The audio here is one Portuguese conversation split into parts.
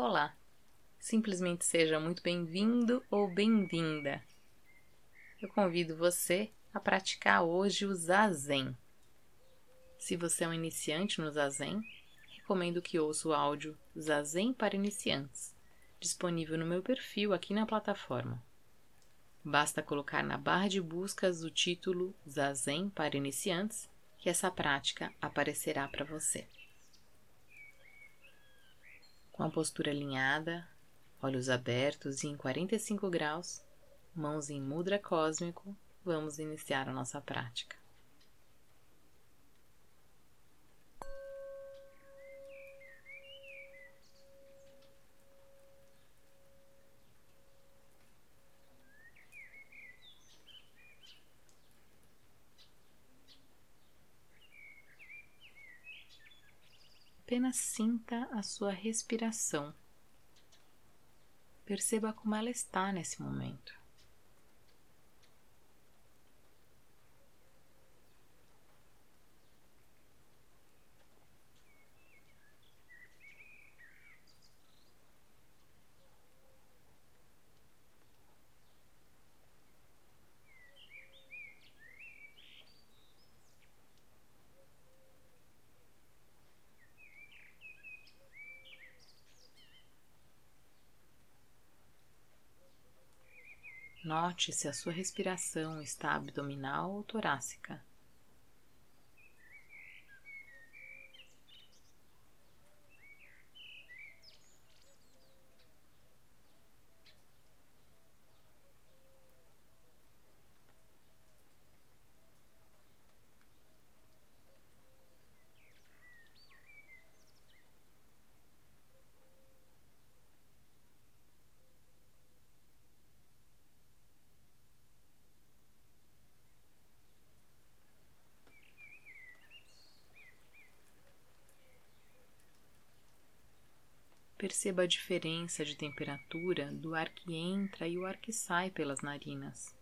Olá! Simplesmente seja muito bem-vindo ou bem-vinda. Eu convido você a praticar hoje o Zazen. Se você é um iniciante no Zazen, recomendo que ouça o áudio Zazen para Iniciantes, disponível no meu perfil aqui na plataforma. Basta colocar na barra de buscas o título Zazen para Iniciantes que essa prática aparecerá para você. Com a postura alinhada, olhos abertos e em 45 graus, mãos em mudra cósmico, vamos iniciar a nossa prática. Apenas sinta a sua respiração. Perceba como ela está nesse momento. Note se a sua respiração está abdominal ou torácica. Perceba a diferença de temperatura do ar que entra e o ar que sai pelas narinas.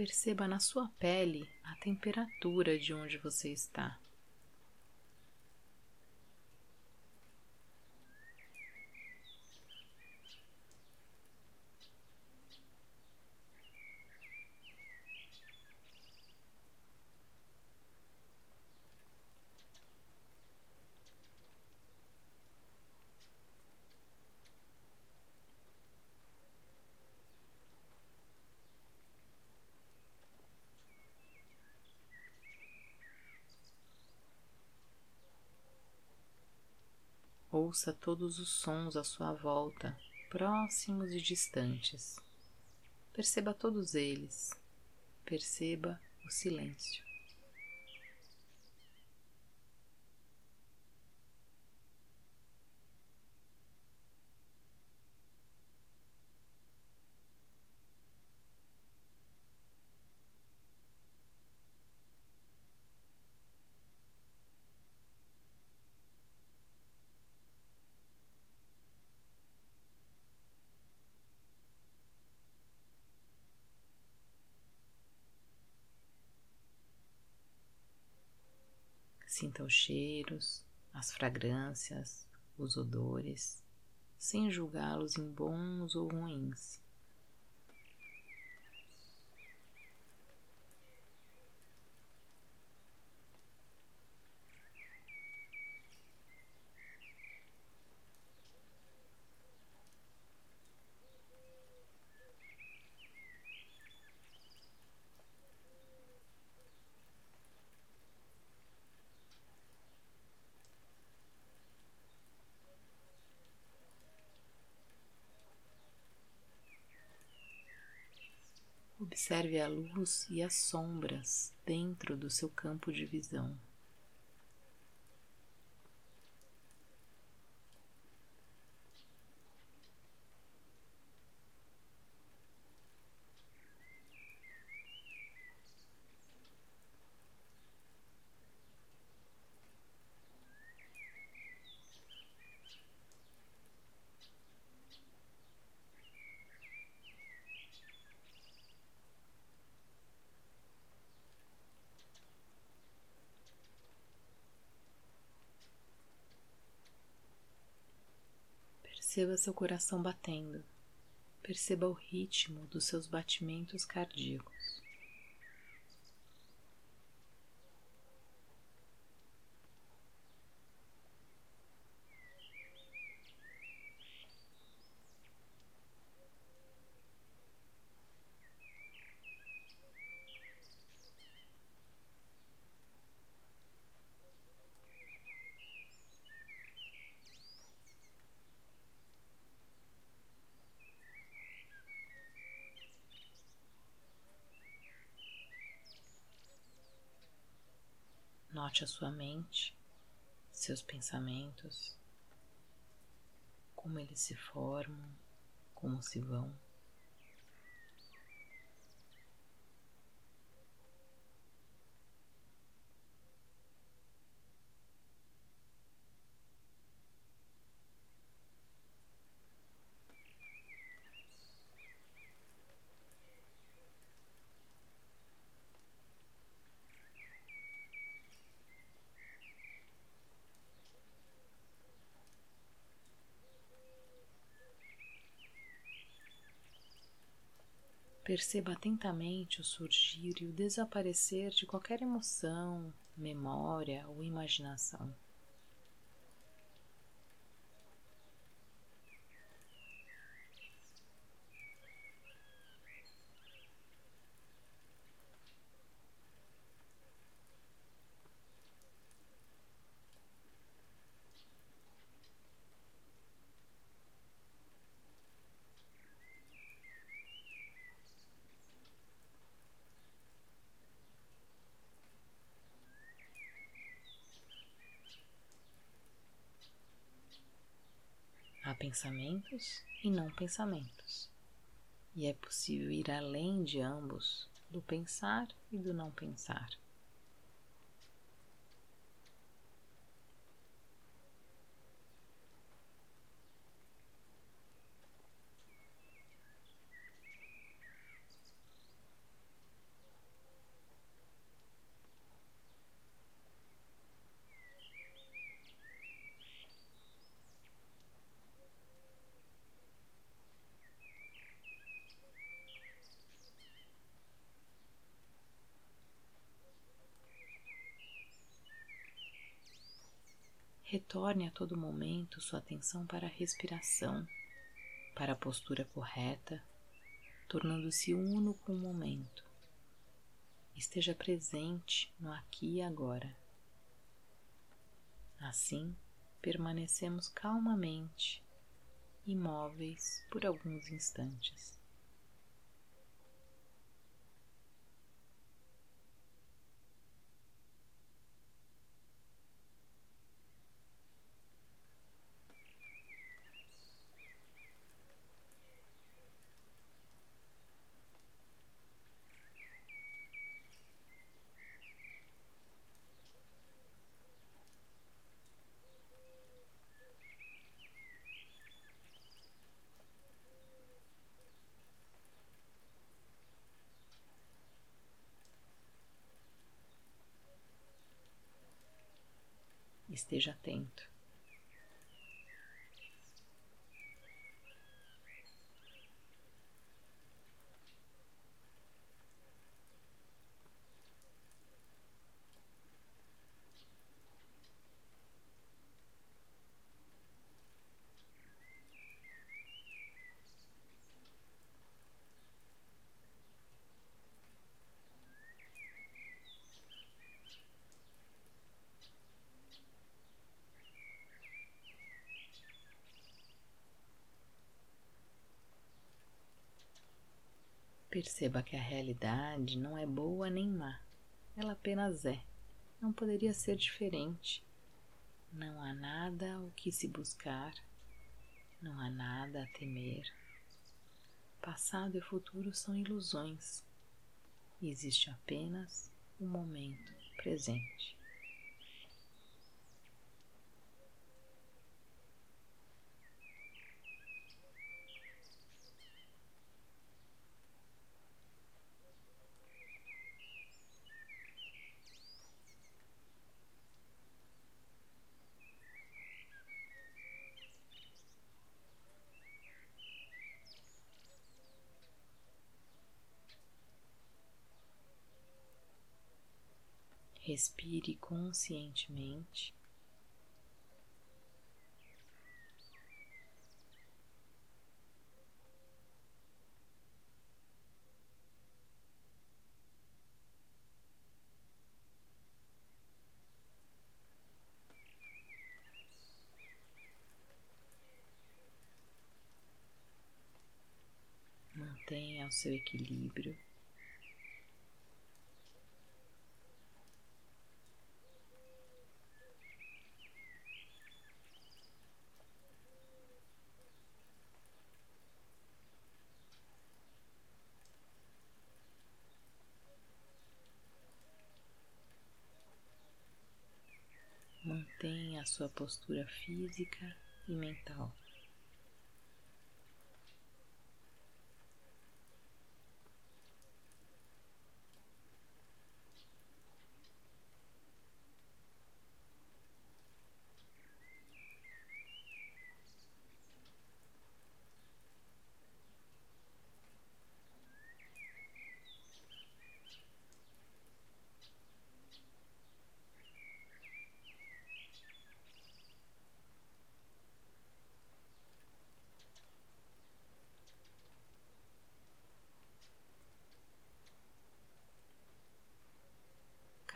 Perceba na sua pele a temperatura de onde você está. Ouça todos os sons à sua volta, próximos e distantes. Perceba todos eles. Perceba o silêncio. Sinta os cheiros, as fragrâncias, os odores, sem julgá-los em bons ou ruins. Observe a luz e as sombras dentro do seu campo de visão. Perceba seu coração batendo. Perceba o ritmo dos seus batimentos cardíacos. Note a sua mente, seus pensamentos, como eles se formam, como se vão. Perceba atentamente o surgir e o desaparecer de qualquer emoção, memória ou imaginação. Há pensamentos e não pensamentos, e é possível ir além de ambos, do pensar e do não pensar. Retorne a todo momento sua atenção para a respiração, para a postura correta, tornando-se uno com o momento. Esteja presente no aqui e agora. Assim, permanecemos calmamente, imóveis por alguns instantes. Esteja atento. Perceba que a realidade não é boa nem má, ela apenas é. Não poderia ser diferente. Não há nada o que se buscar, não há nada a temer. Passado e futuro são ilusões. Existe apenas o momento presente. Respire conscientemente. Mantenha o seu equilíbrio. Mantenha a sua postura física e mental.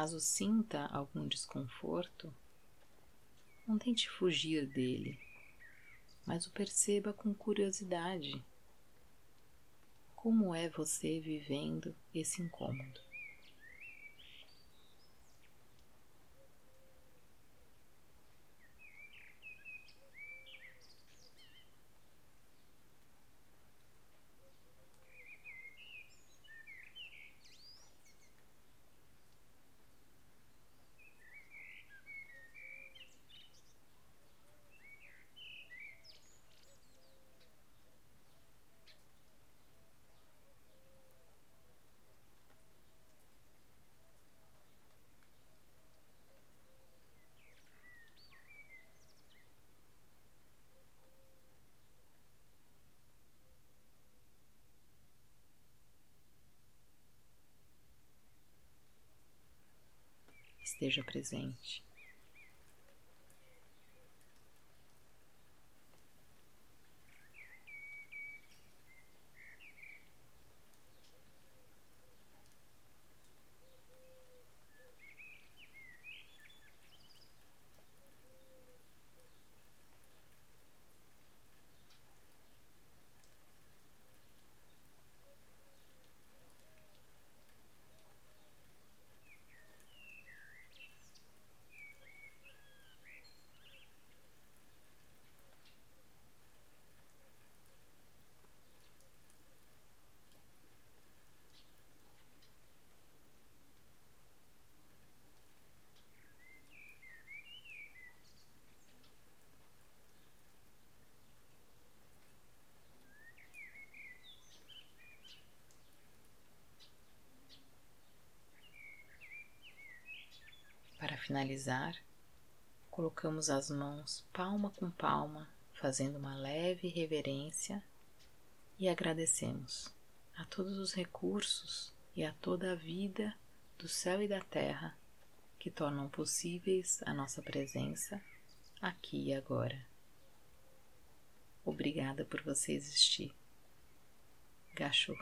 Caso sinta algum desconforto, não tente fugir dele, mas o perceba com curiosidade. Como é você vivendo esse incômodo? Esteja presente. Finalizar, colocamos as mãos palma com palma, fazendo uma leve reverência e agradecemos a todos os recursos e a toda a vida do céu e da terra que tornam possíveis a nossa presença aqui e agora. Obrigada por você existir. Gachou.